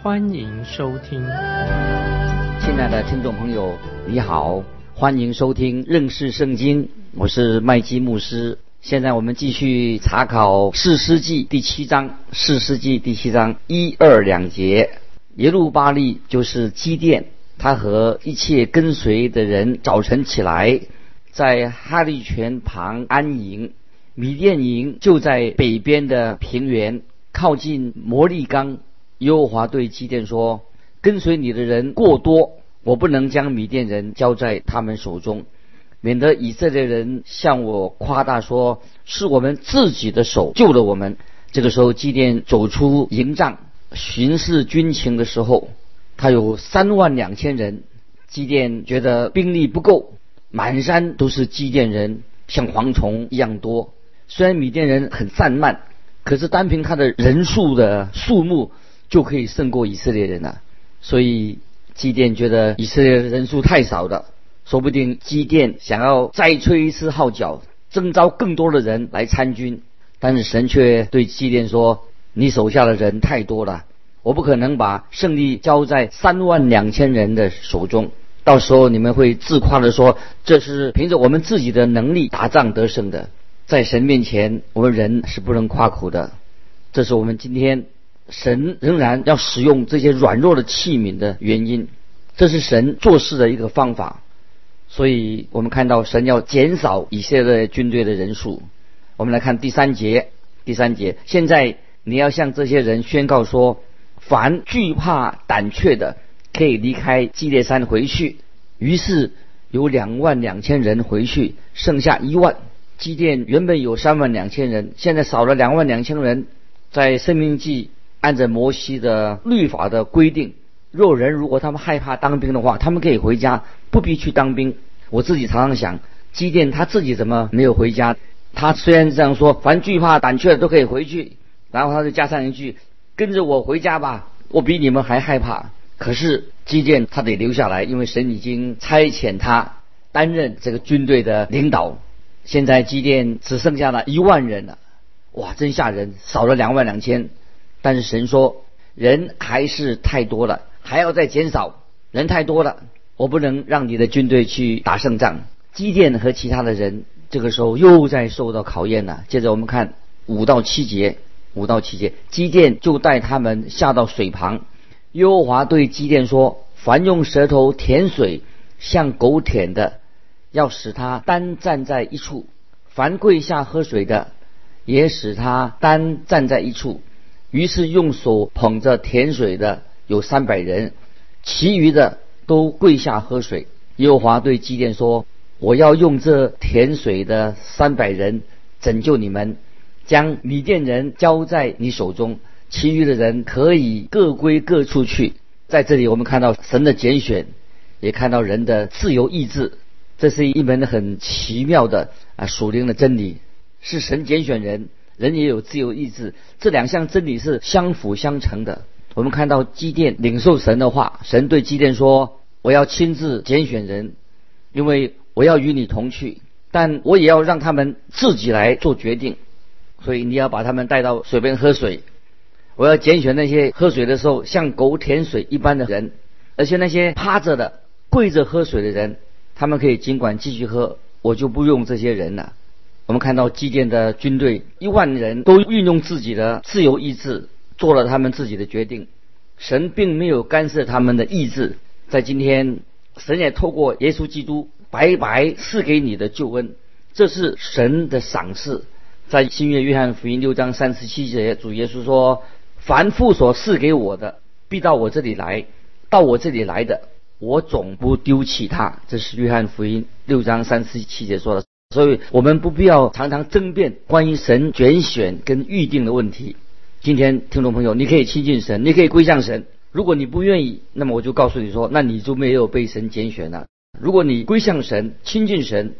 欢迎收听。亲爱的听众朋友，你好，欢迎收听认识圣经，我是麦基牧师。现在我们继续查考四世纪第七章，四世纪第七章一二两节。耶路巴利就是基甸，他和一切跟随的人早晨起来，在哈利泉旁安营。米甸营就在北边的平原，靠近摩利冈。耶和华对基甸说：“跟随你的人过多，我不能将米甸人交在他们手中。”免得以色列人向我夸大说，是我们自己的手救了我们。这个时候，基甸走出营帐巡视军情的时候，他有三万两千人。基甸觉得兵力不够，满山都是基甸人，像蝗虫一样多。虽然米甸人很散漫，可是单凭他的人数的数目就可以胜过以色列人了。所以基甸觉得以色列人数太少了。说不定基甸想要再吹一次号角，征召更多的人来参军，但是神却对基甸说：“你手下的人太多了，我不可能把胜利交在三万两千人的手中。到时候你们会自夸的说，这是凭着我们自己的能力打仗得胜的。在神面前，我们人是不能夸口的。这是我们今天神仍然要使用这些软弱的器皿的原因。这是神做事的一个方法。”所以我们看到神要减少以色列军队的人数。我们来看第三节，第三节，现在你要向这些人宣告说：凡惧怕胆怯的，可以离开基列山回去。于是有两万两千人回去，剩下一万。基甸原本有三万两千人，现在少了两万两千人。在生命记按照摩西的律法的规定。若人如果他们害怕当兵的话，他们可以回家，不必去当兵。我自己常常想，基甸他自己怎么没有回家？他虽然这样说，凡惧怕胆怯的都可以回去，然后他就加上一句：“跟着我回家吧，我比你们还害怕。”可是基甸他得留下来，因为神已经差遣他担任这个军队的领导。现在基甸只剩下了一万人了，哇，真吓人，少了两万两千。但是神说。人还是太多了，还要再减少。人太多了，我不能让你的军队去打胜仗。基甸和其他的人这个时候又在受到考验了。接着我们看五到七节，五到七节，基甸就带他们下到水旁。耶和华对基甸说：“凡用舌头舔水像狗舔的，要使他单站在一处；凡跪下喝水的，也使他单站在一处。”于是用手捧着甜水的有三百人，其余的都跪下喝水。耶和华对基甸说：“我要用这甜水的三百人拯救你们，将米甸人交在你手中，其余的人可以各归各处去。”在这里，我们看到神的拣选，也看到人的自由意志。这是一门很奇妙的啊属灵的真理，是神拣选人。人也有自由意志，这两项真理是相辅相成的。我们看到基甸领受神的话，神对基甸说：“我要亲自拣选人，因为我要与你同去，但我也要让他们自己来做决定。所以你要把他们带到水边喝水。我要拣选那些喝水的时候像狗舔水一般的人，而且那些趴着的、跪着喝水的人，他们可以尽管继续喝，我就不用这些人了。”我们看到基甸的军队一万人都运用自己的自由意志做了他们自己的决定，神并没有干涉他们的意志。在今天，神也透过耶稣基督白白赐给你的救恩，这是神的赏赐。在新约约翰福音六章三十七节，主耶稣说：“凡父所赐给我的，必到我这里来；到我这里来的，我总不丢弃他。”这是约翰福音六章三十七节说的。所以我们不必要常常争辩关于神拣选跟预定的问题。今天听众朋友，你可以亲近神，你可以归向神。如果你不愿意，那么我就告诉你说，那你就没有被神拣选了。如果你归向神、亲近神，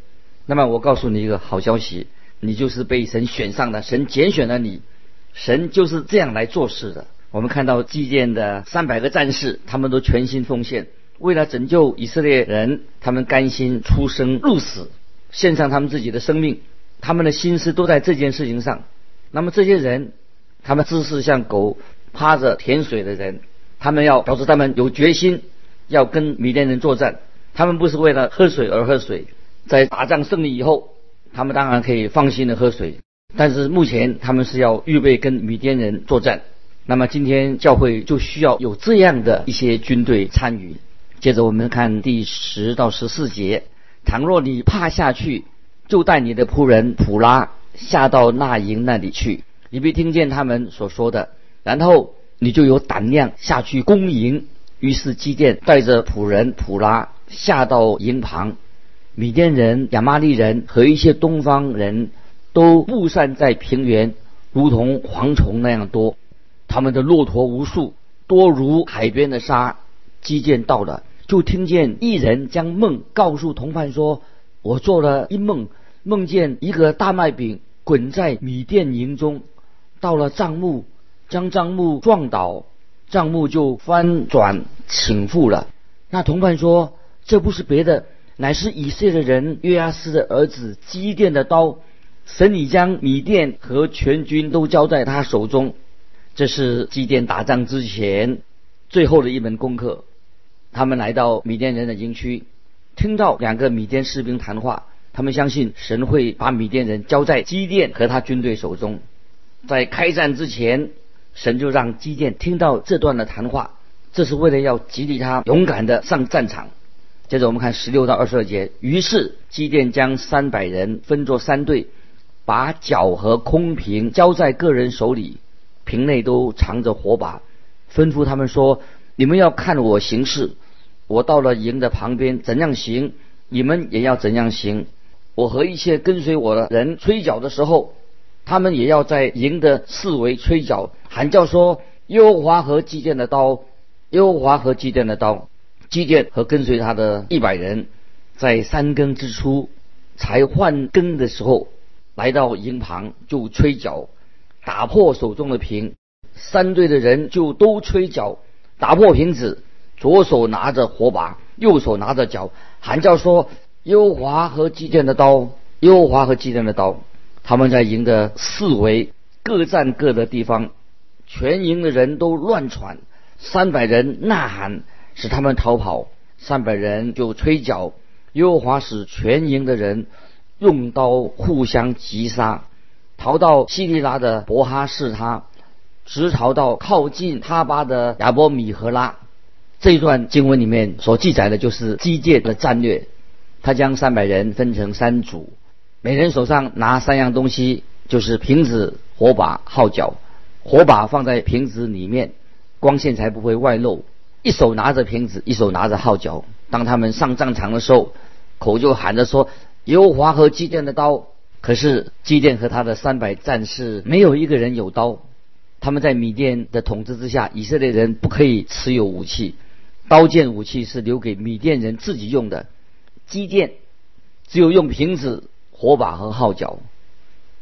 那么我告诉你一个好消息，你就是被神选上的，神拣选了你。神就是这样来做事的。我们看到祭奠的三百个战士，他们都全心奉献，为了拯救以色列人，他们甘心出生入死，献上他们自己的生命，他们的心思都在这件事情上。那么这些人，他们姿势像狗趴着舔水的人，他们要表示他们有决心要跟米甸人作战。他们不是为了喝水而喝水，在打仗胜利以后，他们当然可以放心的喝水，但是目前他们是要预备跟米甸人作战。那么今天教会就需要有这样的一些军队参与。接着我们看第十到十四节：倘若你怕下去，就带你的仆人普拉下到那营那里去，你必听见他们所说的，然后你就有胆量下去攻营。于是基甸带着仆人普拉下到营旁，米甸人、亚玛利人和一些东方人都布散在平原，如同蝗虫那样多。他们的骆驼无数，多如海边的沙。基建到了，就听见一人将梦告诉同伴说：“我做了一梦，梦见一个大麦饼滚在米店营中，到了帐幕，将帐幕撞倒，帐幕就翻转倾覆了。”那同伴说：“这不是别的，乃是以色列人约阿斯的儿子基甸的刀。神已将米店和全军都交在他手中。”这是基甸打仗之前最后的一门功课。他们来到米甸人的营区，听到两个米甸士兵谈话，他们相信神会把米甸人交在基甸和他军队手中。在开战之前，神就让基甸听到这段的谈话，这是为了要激励他勇敢的上战场。接着我们看十六到二十二节，于是基甸将三百人分作三队，把脚和空瓶交在个人手里。瓶内都藏着火把，吩咐他们说：“你们要看我行事，我到了营的旁边怎样行，你们也要怎样行。我和一些跟随我的人吹角的时候，他们也要在营的四围吹角，喊叫说：‘耶和华和祭奠的刀，耶和华和祭奠的刀。’祭奠和跟随他的一百人，在三更之初才换更的时候，来到营旁就吹角。”打破手中的瓶，三队的人就都吹角，打破瓶子，左手拿着火把，右手拿着脚，喊叫说：“优华和祭奠的刀，优华和祭奠的刀。”他们在营的四围各占各的地方，全营的人都乱喘，三百人呐喊，使他们逃跑，三百人就吹角，优华使全营的人用刀互相击杀。逃到西利拉的伯哈士他，直逃到靠近他巴的亚波米和拉。这一段经文里面所记载的就是基建的战略。他将三百人分成三组，每人手上拿三样东西，就是瓶子、火把、号角。火把放在瓶子里面，光线才不会外露。一手拿着瓶子，一手拿着号角。当他们上战场的时候，口就喊着说：“有华和基甸的刀。”可是基甸和他的三百战士没有一个人有刀，他们在米甸的统治之下，以色列人不可以持有武器，刀剑武器是留给米甸人自己用的。基甸只有用瓶子、火把和号角。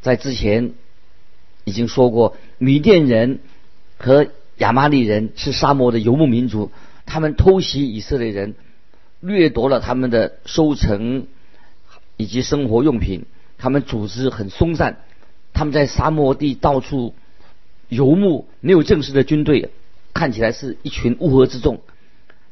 在之前已经说过，米甸人和亚玛利人是沙漠的游牧民族，他们偷袭以色列人，掠夺了他们的收成以及生活用品。他们组织很松散，他们在沙漠地到处游牧，没有正式的军队，看起来是一群乌合之众。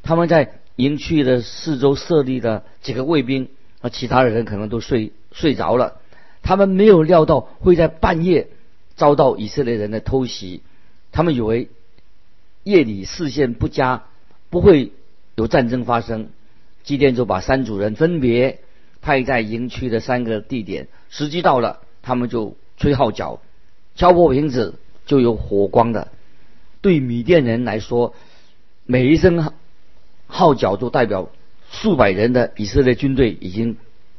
他们在营区的四周设立了几个卫兵，而其他的人可能都睡睡着了。他们没有料到会在半夜遭到以色列人的偷袭，他们以为夜里视线不佳，不会有战争发生。基甸就把三组人分别。派在营区的三个地点，时机到了，他们就吹号角，敲破瓶子就有火光的。对米甸人来说，每一声号角都代表数百人的以色列军队已经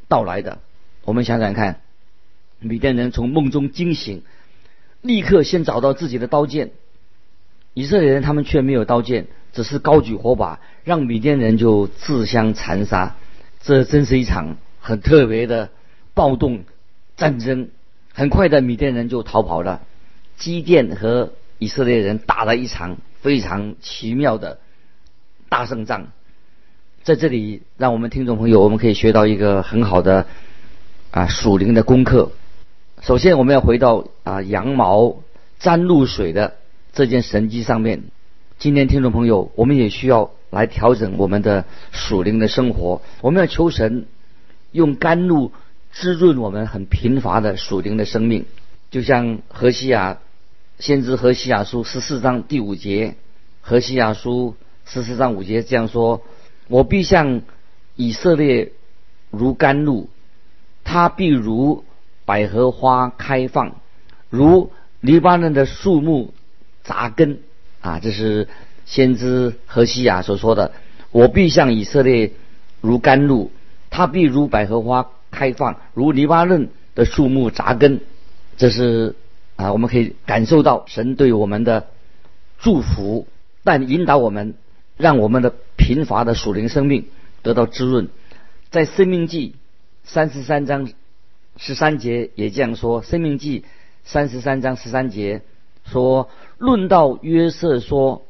到来的。我们想想看，米甸人从梦中惊醒，立刻先找到自己的刀剑。以色列人他们却没有刀剑，只是高举火把，让米甸人就自相残杀。这真是一场很特别的暴动战争。很快的，米甸人就逃跑了。基甸和以色列人打了一场非常奇妙的大胜仗。在这里，让我们听众朋友，我们可以学到一个很好的啊属灵的功课。首先，我们要回到啊羊毛沾露水的这件神迹上面。今天，听众朋友，我们也需要来调整我们的属灵的生活。我们要求神用甘露。滋润我们很贫乏的属灵的生命，就像何西亚先知何西亚书十四章第五节，何西亚书十四章五节这样说：“我必向以色列如甘露，他必如百合花开放，如黎巴嫩的树木扎根。”啊，这是先知何西亚所说的：“我必向以色列如甘露，他必如百合花。”开放如黎巴嫩的树木扎根，这是啊，我们可以感受到神对我们的祝福，但引导我们，让我们的贫乏的属灵生命得到滋润。在《生命记》三十三章十三节也这样说，《生命记》三十三章十三节说：“论到约瑟说，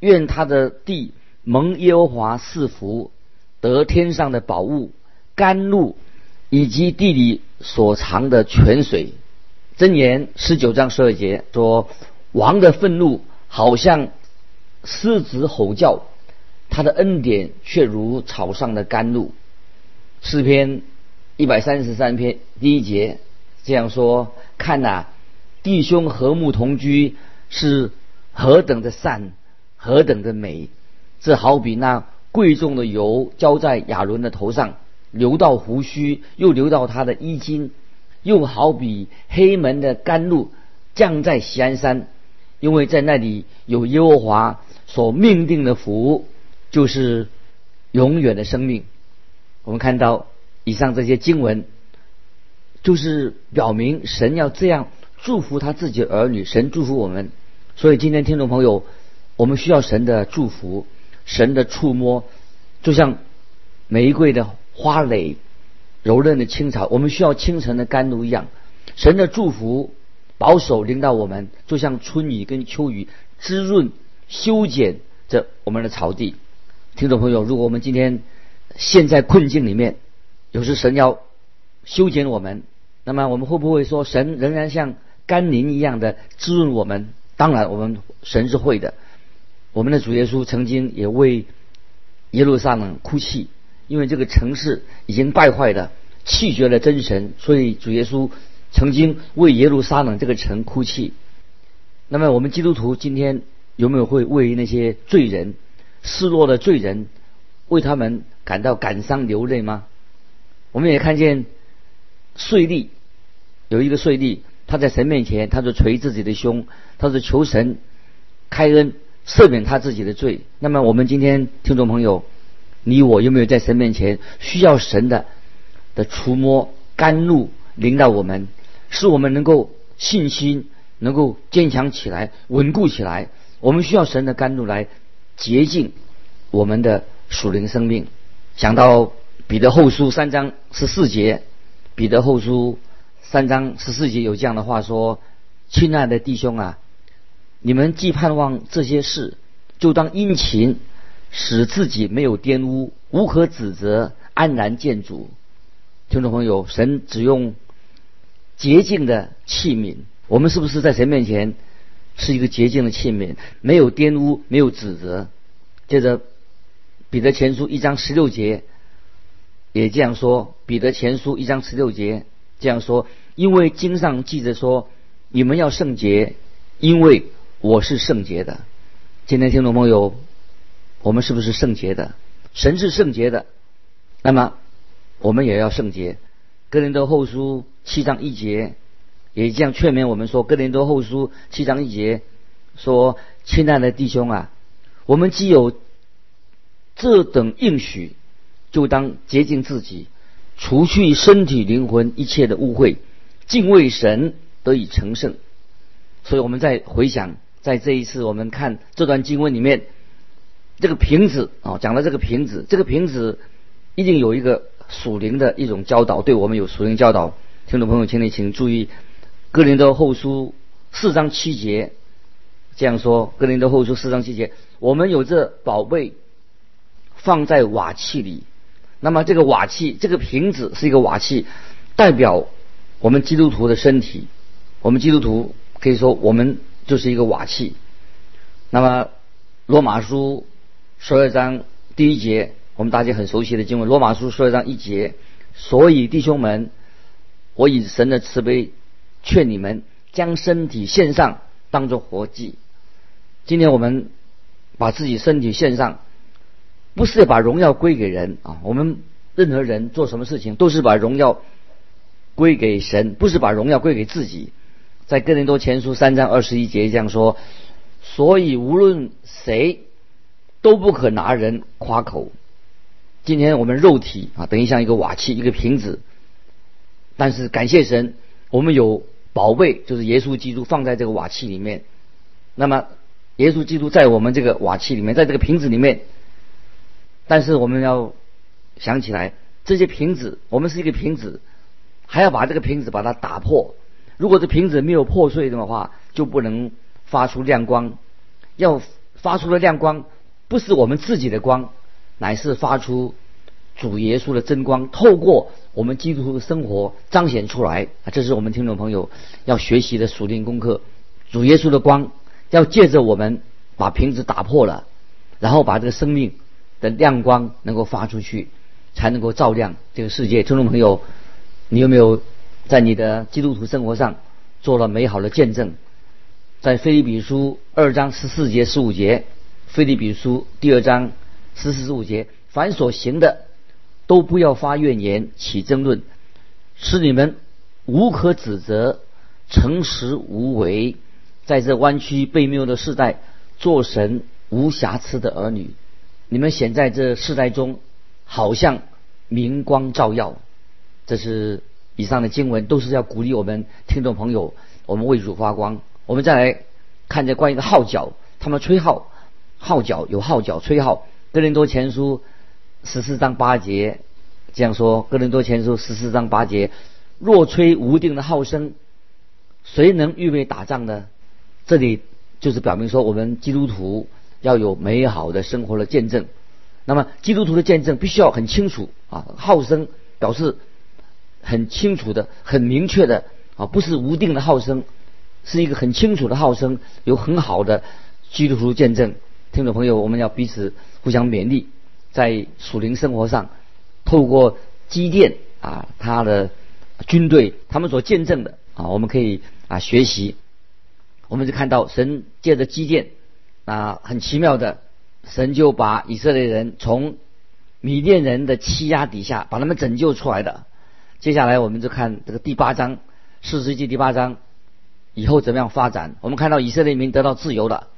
愿他的地蒙耶和华赐福，得天上的宝物甘露。”以及地里所藏的泉水，箴言十九章十二节说：“王的愤怒好像狮子吼叫，他的恩典却如草上的甘露。”诗篇一百三十三篇第一节这样说：“看呐，弟兄和睦同居是何等的善，何等的美！这好比那贵重的油浇在亚伦的头上。”流到胡须，又流到他的衣襟，又好比黑门的甘露降在西安山，因为在那里有耶和华所命定的福，就是永远的生命。我们看到以上这些经文，就是表明神要这样祝福他自己儿女，神祝福我们。所以今天听众朋友，我们需要神的祝福，神的触摸，就像玫瑰的。花蕾柔嫩的青草，我们需要清晨的甘露一样。神的祝福保守领导我们，就像春雨跟秋雨滋润修剪着我们的草地。听众朋友，如果我们今天陷在困境里面，有时神要修剪我们，那么我们会不会说神仍然像甘霖一样的滋润我们？当然，我们神是会的。我们的主耶稣曾经也为耶路撒冷哭泣。因为这个城市已经败坏的弃绝了真神，所以主耶稣曾经为耶路撒冷这个城哭泣。那么我们基督徒今天有没有会为那些罪人、失落的罪人，为他们感到感伤流泪吗？我们也看见税吏有一个税吏，他在神面前，他就捶自己的胸，他说求神开恩赦免他自己的罪。那么我们今天听众朋友。你我有没有在神面前需要神的的触摸甘露领导我们，使我们能够信心能够坚强起来、稳固起来？我们需要神的甘露来洁净我们的属灵生命。想到彼得后书三章十四节，彼得后书三章十四节有这样的话说：“亲爱的弟兄啊，你们既盼望这些事，就当殷勤。”使自己没有玷污，无可指责，安然见主。听众朋友，神只用洁净的器皿，我们是不是在神面前是一个洁净的器皿？没有玷污，没有指责。接着，彼得前书一章十六节也这样说。彼得前书一章十六节这样说：因为经上记着说，你们要圣洁，因为我是圣洁的。今天听众朋友。我们是不是圣洁的？神是圣洁的，那么我们也要圣洁。哥林多后书七章一节也这样劝勉我们说：哥林多后书七章一节说，亲爱的弟兄啊，我们既有这等应许，就当洁净自己，除去身体灵魂一切的污秽，敬畏神，得以成圣。所以我们在回想，在这一次我们看这段经文里面。这个瓶子啊，讲到这个瓶子，这个瓶子一定有一个属灵的一种教导，对我们有属灵教导。听众朋友，请你请注意，《哥林多后书》四章七节这样说，《哥林多后书》四章七节，我们有这宝贝放在瓦器里。那么这个瓦器，这个瓶子是一个瓦器，代表我们基督徒的身体。我们基督徒可以说，我们就是一个瓦器。那么罗马书十二章第一节，我们大家很熟悉的经文，罗马书十二章一节。所以弟兄们，我以神的慈悲劝你们，将身体献上，当作活祭。今天我们把自己身体献上。不是把荣耀归给人啊！我们任何人做什么事情都是把荣耀归给神，不是把荣耀归给自己。在哥林多前书三章二十一节这样说：所以无论谁都不可拿人夸口。今天我们肉体啊，等于像一个瓦器、一个瓶子，但是感谢神，我们有宝贝，就是耶稣基督放在这个瓦器里面。那么耶稣基督在我们这个瓦器里面，在这个瓶子里面。但是我们要想起来，这些瓶子，我们是一个瓶子，还要把这个瓶子把它打破。如果这瓶子没有破碎的话，就不能发出亮光。要发出的亮光，不是我们自己的光，乃是发出主耶稣的真光，透过我们基督徒的生活彰显出来。这是我们听众朋友要学习的属灵功课。主耶稣的光要借着我们把瓶子打破了，然后把这个生命。的亮光能够发出去，才能够照亮这个世界。听众朋友，你有没有在你的基督徒生活上做了美好的见证？在菲利比书二章十四节十五节，菲利比书第二章十四十五节，凡所行的，都不要发怨言，起争论，使你们无可指责，诚实无为，在这弯曲背谬的时代，做神无瑕疵的儿女。你们显在这世代中，好像明光照耀。这是以上的经文，都是要鼓励我们听众朋友，我们为主发光。我们再来看这关于的号角，他们吹号，号角有号角吹号。哥林多前书十四章八节这样说：哥林多前书十四章八节，若吹无定的号声，谁能预备打仗呢？这里就是表明说，我们基督徒。要有美好的生活的见证，那么基督徒的见证必须要很清楚啊，号声表示很清楚的、很明确的啊，不是无定的号声，是一个很清楚的号声，有很好的基督徒见证。听众朋友，我们要彼此互相勉励，在属灵生活上，透过基甸啊，他的军队他们所见证的啊，我们可以啊学习，我们就看到神借着基甸。啊，很奇妙的，神就把以色列人从米甸人的欺压底下把他们拯救出来的。接下来我们就看这个第八章，四世纪第八章以后怎么样发展？我们看到以色列民得到自由了，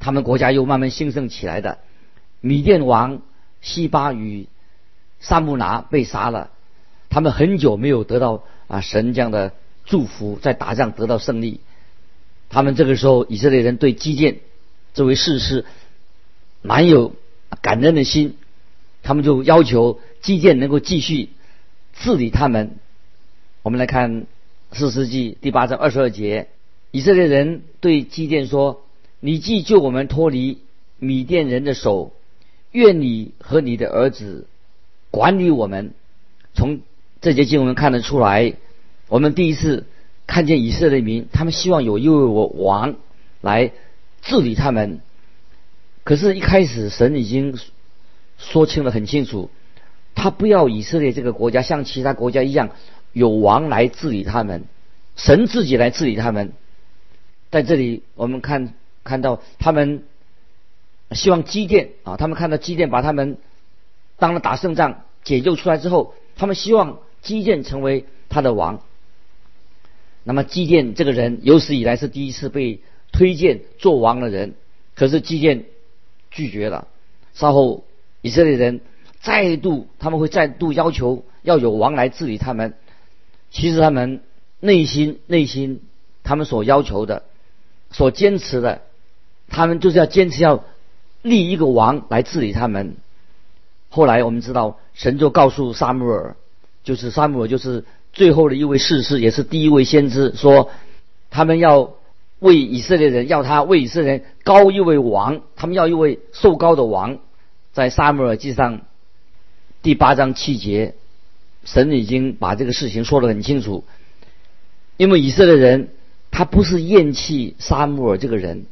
他们国家又慢慢兴盛起来的。米甸王西巴与萨木拿被杀了，他们很久没有得到啊神这样的祝福，在打仗得到胜利。他们这个时候以色列人对基建。这位士师蛮有感恩的心，他们就要求基建能够继续治理他们。我们来看四世纪第八章二十二节，以色列人对基甸说：“你既救我们脱离米甸人的手，愿你和你的儿子管理我们。”从这节经文看得出来，我们第一次看见以色列民，他们希望有一位王来。治理他们，可是，一开始神已经说清了很清楚，他不要以色列这个国家像其他国家一样有王来治理他们，神自己来治理他们。在这里，我们看看到他们希望基甸啊，他们看到基甸把他们当了打胜仗解救出来之后，他们希望基甸成为他的王。那么，基甸这个人有史以来是第一次被。推荐做王的人，可是基甸拒绝了。稍后以色列人再度，他们会再度要求要有王来治理他们。其实他们内心内心，他们所要求的、所坚持的，他们就是要坚持要立一个王来治理他们。后来我们知道，神就告诉撒母耳，就是撒母耳就是最后的一位士师，也是第一位先知，说他们要为以色列人，要他为以色列人高一位王，他们要一位受高的王。在撒母耳记上第八章七节，神已经把这个事情说得很清楚。因为以色列人他不是厌弃撒母耳这个人，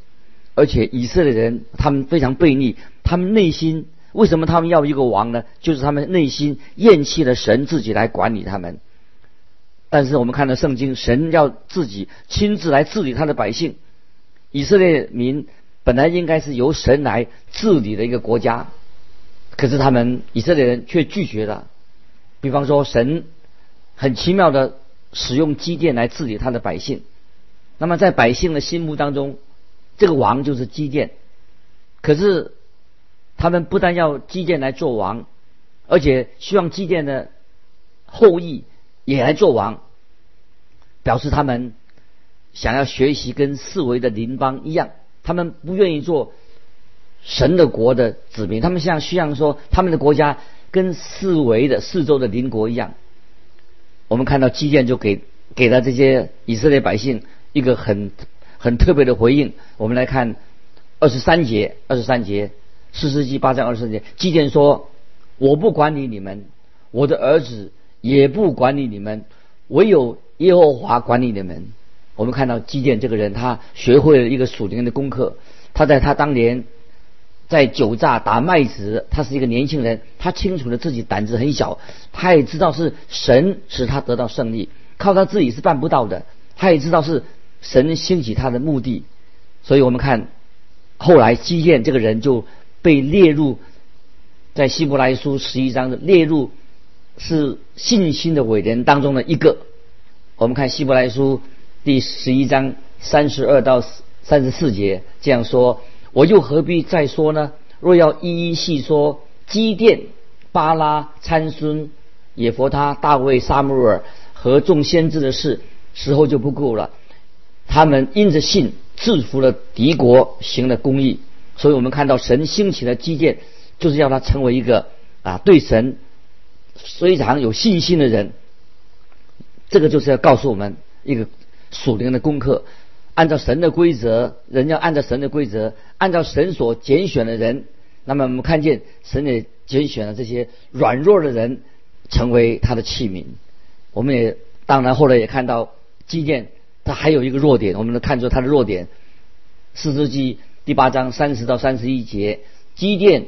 而且以色列人他们非常悖逆，他们内心为什么他们要一个王呢？就是他们内心厌弃了神自己来管理他们。但是我们看到圣经，神要自己亲自来治理他的百姓。以色列民本来应该是由神来治理的一个国家，可是他们以色列人却拒绝了。比方说，神很奇妙的。使用基甸来治理他的百姓，那么在百姓的心目当中，这个王就是基建。可是他们不但要基建来做王，而且希望基建的后裔也来做王，表示他们想要学习跟四维的邻邦一样，他们不愿意做神的国的子民，他们像需要说他们的国家跟四维的四周的邻国一样。我们看到基建就给给了这些以色列百姓一个很很特别的回应。我们来看二十三节，二十三节四世纪八章二十三节，基甸说：“我不管理你们，我的儿子也不管理你们，唯有耶和华管理你们。”我们看到基甸这个人，他学会了一个属灵的功课。他在他当年。在酒榨打麦子，他是一个年轻人，他清楚的自己胆子很小，他也知道是神使他得到胜利，靠他自己是办不到的。他也知道是神兴起他的目的，所以我们看后来基甸这个人就被列入在希伯来书十一章的列入是信心的伟人当中的一个。我们看希伯来书第十一章三十二到三十四节这样说。我又何必再说呢？若要一一细说基甸、巴拉、参孙、耶佛他、大卫、撒母耳和众先知的事，时候就不够了。他们因着信制服了敌国，行了公义。所以我们看到神兴起的基甸，就是要他成为一个啊对神非常有信心的人。这个就是要告诉我们一个属灵的功课。按照神的规则，人要按照神的规则，按照神所拣选的人。那么我们看见神也拣选了这些软弱的人，成为他的器皿。我们也当然后来也看到基甸，他还有一个弱点，我们能看出他的弱点。四世纪第八章三十到三十一节，基甸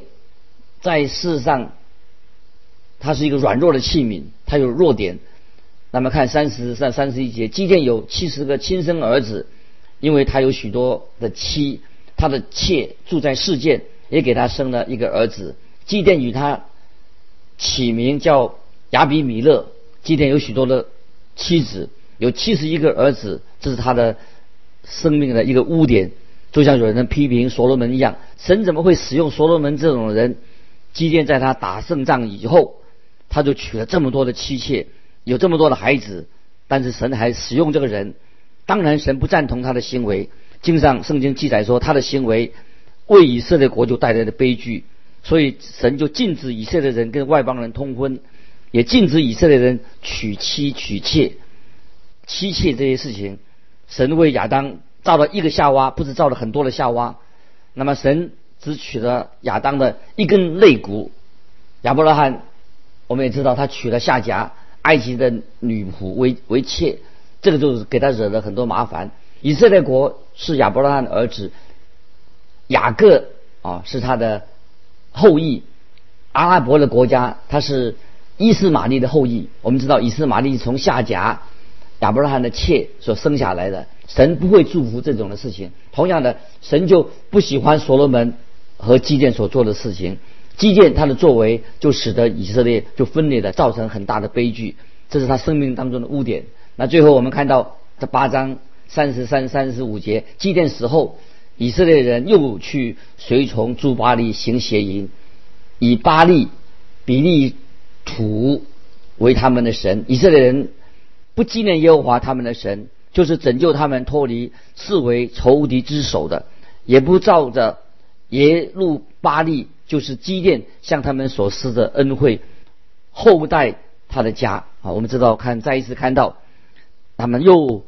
在世上，他是一个软弱的器皿，他有弱点。那么看三十上三十一节，基甸有七十个亲生儿子。因为他有许多的妻，他的妾住在世界，也给他生了一个儿子。基甸与他起名叫亚比米勒。基甸有许多的妻子，有七十一个儿子，这是他的生命的一个污点。就像有人批评所罗门一样，神怎么会使用所罗门这种人？基甸在他打胜仗以后，他就娶了这么多的妻妾，有这么多的孩子，但是神还使用这个人。当然，神不赞同他的行为。经上圣经记载说，他的行为为以色列国就带来的悲剧，所以神就禁止以色列人跟外邦人通婚，也禁止以色列人娶妻娶妾。妻妾这些事情，神为亚当造了一个夏娃，不是造了很多的夏娃。那么神只娶了亚当的一根肋骨。亚伯拉罕，我们也知道他娶了夏甲，埃及的女仆为为妾。这个就是给他惹了很多麻烦。以色列国是亚伯拉罕的儿子，雅各啊是他的后裔。阿拉伯的国家他是伊斯玛利的后裔。我们知道伊斯玛利从夏甲亚伯拉罕的妾所生下来的。神不会祝福这种的事情。同样的，神就不喜欢所罗门和基甸所做的事情。基甸他的作为就使得以色列就分裂的，造成很大的悲剧。这是他生命当中的污点。那最后我们看到这八章三十三、三十五节，祭奠死后，以色列人又去随从朱巴利行邪淫，以巴利、比利土为他们的神。以色列人不纪念耶和华他们的神，就是拯救他们脱离视为仇敌之手的，也不照着耶路巴利就是基甸向他们所施的恩惠，后代他的家啊，我们知道看再一次看到，他们又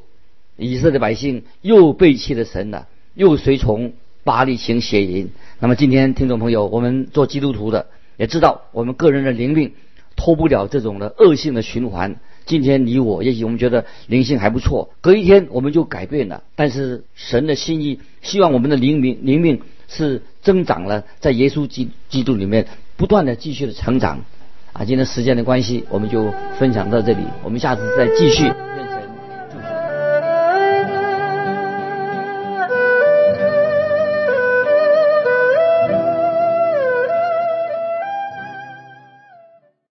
以色列百姓又背弃了神了，又随从巴利行邪淫。那么今天听众朋友，我们做基督徒的也知道，我们个人的灵命脱不了这种的恶性的循环。今天你我，也许我们觉得灵性还不错，隔一天我们就改变了。但是神的心意，希望我们的灵命灵命是增长了，在耶稣基基督里面不断的继续的成长。啊，今天时间的关系，我们就分享到这里，我们下次再继续。